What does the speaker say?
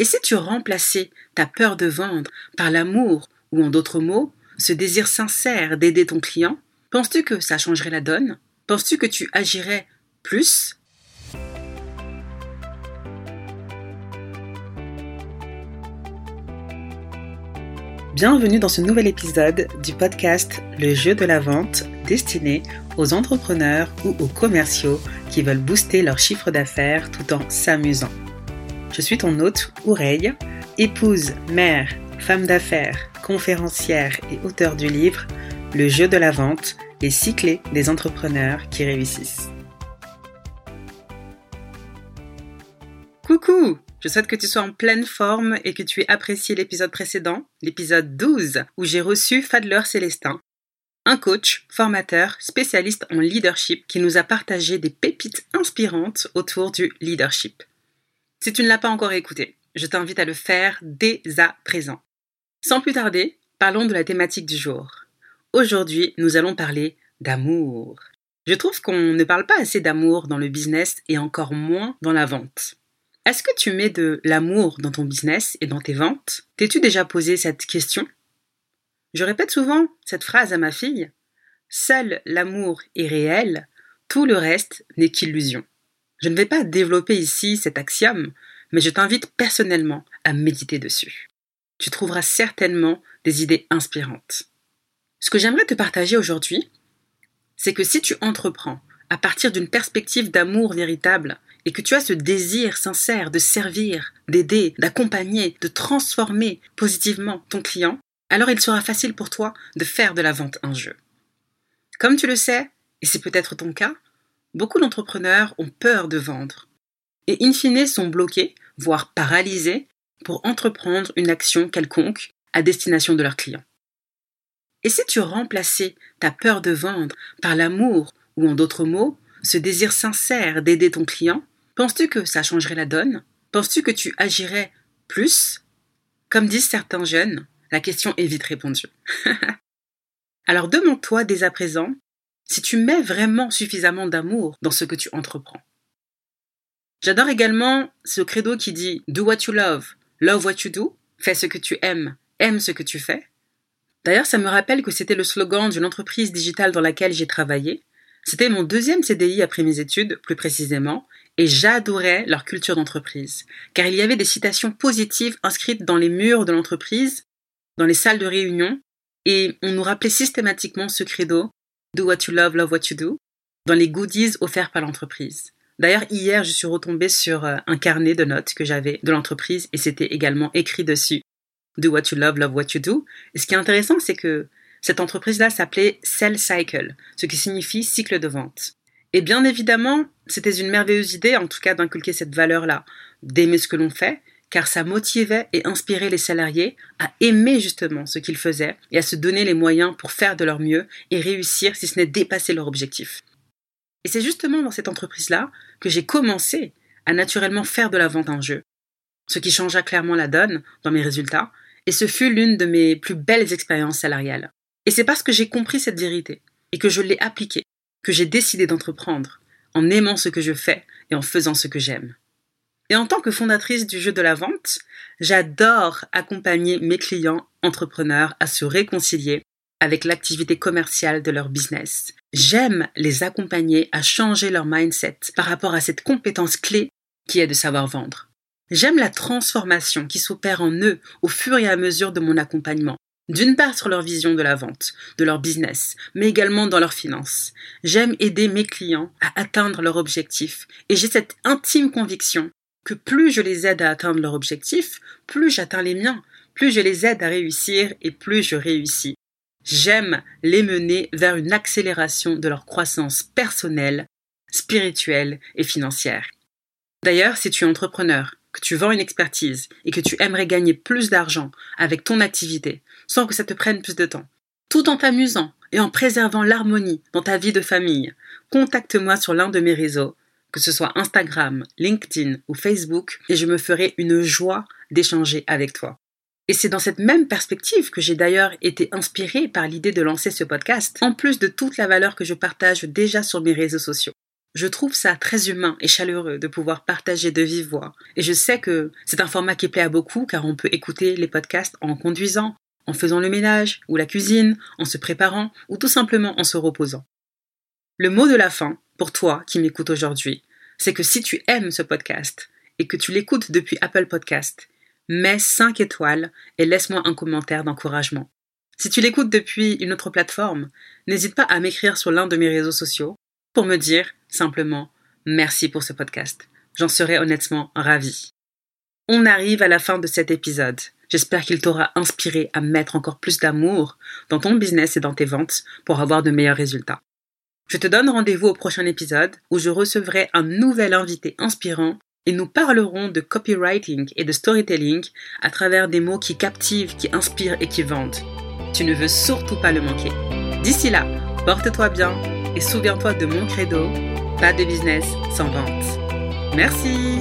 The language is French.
Et si tu remplaçais ta peur de vendre par l'amour, ou en d'autres mots, ce désir sincère d'aider ton client, penses-tu que ça changerait la donne? Penses-tu que tu agirais plus? Bienvenue dans ce nouvel épisode du podcast Le jeu de la vente destiné aux entrepreneurs ou aux commerciaux qui veulent booster leur chiffre d'affaires tout en s'amusant. Je suis ton hôte, Oureille, épouse, mère, femme d'affaires, conférencière et auteur du livre Le jeu de la vente, les cyclés des entrepreneurs qui réussissent. Coucou Je souhaite que tu sois en pleine forme et que tu aies apprécié l'épisode précédent, l'épisode 12, où j'ai reçu Fadler Célestin, un coach, formateur, spécialiste en leadership qui nous a partagé des pépites inspirantes autour du leadership. Si tu ne l'as pas encore écouté, je t'invite à le faire dès à présent. Sans plus tarder, parlons de la thématique du jour. Aujourd'hui, nous allons parler d'amour. Je trouve qu'on ne parle pas assez d'amour dans le business et encore moins dans la vente. Est-ce que tu mets de l'amour dans ton business et dans tes ventes? T'es-tu déjà posé cette question? Je répète souvent cette phrase à ma fille. Seul l'amour est réel, tout le reste n'est qu'illusion. Je ne vais pas développer ici cet axiome, mais je t'invite personnellement à méditer dessus. Tu trouveras certainement des idées inspirantes. Ce que j'aimerais te partager aujourd'hui, c'est que si tu entreprends à partir d'une perspective d'amour véritable et que tu as ce désir sincère de servir, d'aider, d'accompagner, de transformer positivement ton client, alors il sera facile pour toi de faire de la vente un jeu. Comme tu le sais, et c'est peut-être ton cas, Beaucoup d'entrepreneurs ont peur de vendre et in fine sont bloqués, voire paralysés, pour entreprendre une action quelconque à destination de leurs clients. Et si tu remplaçais ta peur de vendre par l'amour, ou en d'autres mots, ce désir sincère d'aider ton client, penses-tu que ça changerait la donne? Penses-tu que tu agirais plus? Comme disent certains jeunes, la question est vite répondue. Alors demande-toi dès à présent si tu mets vraiment suffisamment d'amour dans ce que tu entreprends. J'adore également ce credo qui dit Do what you love, love what you do, fais ce que tu aimes, aime ce que tu fais. D'ailleurs, ça me rappelle que c'était le slogan d'une entreprise digitale dans laquelle j'ai travaillé. C'était mon deuxième CDI après mes études, plus précisément, et j'adorais leur culture d'entreprise, car il y avait des citations positives inscrites dans les murs de l'entreprise, dans les salles de réunion, et on nous rappelait systématiquement ce credo Do What You Love, Love What You Do, dans les goodies offerts par l'entreprise. D'ailleurs, hier, je suis retombée sur euh, un carnet de notes que j'avais de l'entreprise et c'était également écrit dessus Do What You Love, Love What You Do. Et ce qui est intéressant, c'est que cette entreprise-là s'appelait Sell Cycle, ce qui signifie cycle de vente. Et bien évidemment, c'était une merveilleuse idée, en tout cas, d'inculquer cette valeur-là, d'aimer ce que l'on fait, car ça motivait et inspirait les salariés à aimer justement ce qu'ils faisaient et à se donner les moyens pour faire de leur mieux et réussir si ce n'est dépasser leur objectif. Et c'est justement dans cette entreprise-là que j'ai commencé à naturellement faire de la vente en jeu, ce qui changea clairement la donne dans mes résultats, et ce fut l'une de mes plus belles expériences salariales. Et c'est parce que j'ai compris cette vérité, et que je l'ai appliquée, que j'ai décidé d'entreprendre, en aimant ce que je fais et en faisant ce que j'aime. Et en tant que fondatrice du jeu de la vente, j'adore accompagner mes clients entrepreneurs à se réconcilier avec l'activité commerciale de leur business. J'aime les accompagner à changer leur mindset par rapport à cette compétence clé qui est de savoir vendre. J'aime la transformation qui s'opère en eux au fur et à mesure de mon accompagnement. D'une part sur leur vision de la vente, de leur business, mais également dans leurs finances. J'aime aider mes clients à atteindre leur objectif et j'ai cette intime conviction plus je les aide à atteindre leur objectif, plus j'atteins les miens, plus je les aide à réussir et plus je réussis. J'aime les mener vers une accélération de leur croissance personnelle, spirituelle et financière. D'ailleurs, si tu es entrepreneur, que tu vends une expertise et que tu aimerais gagner plus d'argent avec ton activité sans que ça te prenne plus de temps, tout en t'amusant et en préservant l'harmonie dans ta vie de famille, contacte-moi sur l'un de mes réseaux que ce soit Instagram, LinkedIn ou Facebook, et je me ferai une joie d'échanger avec toi. Et c'est dans cette même perspective que j'ai d'ailleurs été inspirée par l'idée de lancer ce podcast, en plus de toute la valeur que je partage déjà sur mes réseaux sociaux. Je trouve ça très humain et chaleureux de pouvoir partager de vive voix. Et je sais que c'est un format qui plaît à beaucoup car on peut écouter les podcasts en conduisant, en faisant le ménage ou la cuisine, en se préparant ou tout simplement en se reposant. Le mot de la fin, pour toi qui m'écoutes aujourd'hui, c'est que si tu aimes ce podcast et que tu l'écoutes depuis Apple Podcast, mets 5 étoiles et laisse-moi un commentaire d'encouragement. Si tu l'écoutes depuis une autre plateforme, n'hésite pas à m'écrire sur l'un de mes réseaux sociaux pour me dire simplement merci pour ce podcast. J'en serais honnêtement ravi. On arrive à la fin de cet épisode. J'espère qu'il t'aura inspiré à mettre encore plus d'amour dans ton business et dans tes ventes pour avoir de meilleurs résultats. Je te donne rendez-vous au prochain épisode où je recevrai un nouvel invité inspirant et nous parlerons de copywriting et de storytelling à travers des mots qui captivent, qui inspirent et qui vendent. Tu ne veux surtout pas le manquer. D'ici là, porte-toi bien et souviens-toi de mon credo, pas de business sans vente. Merci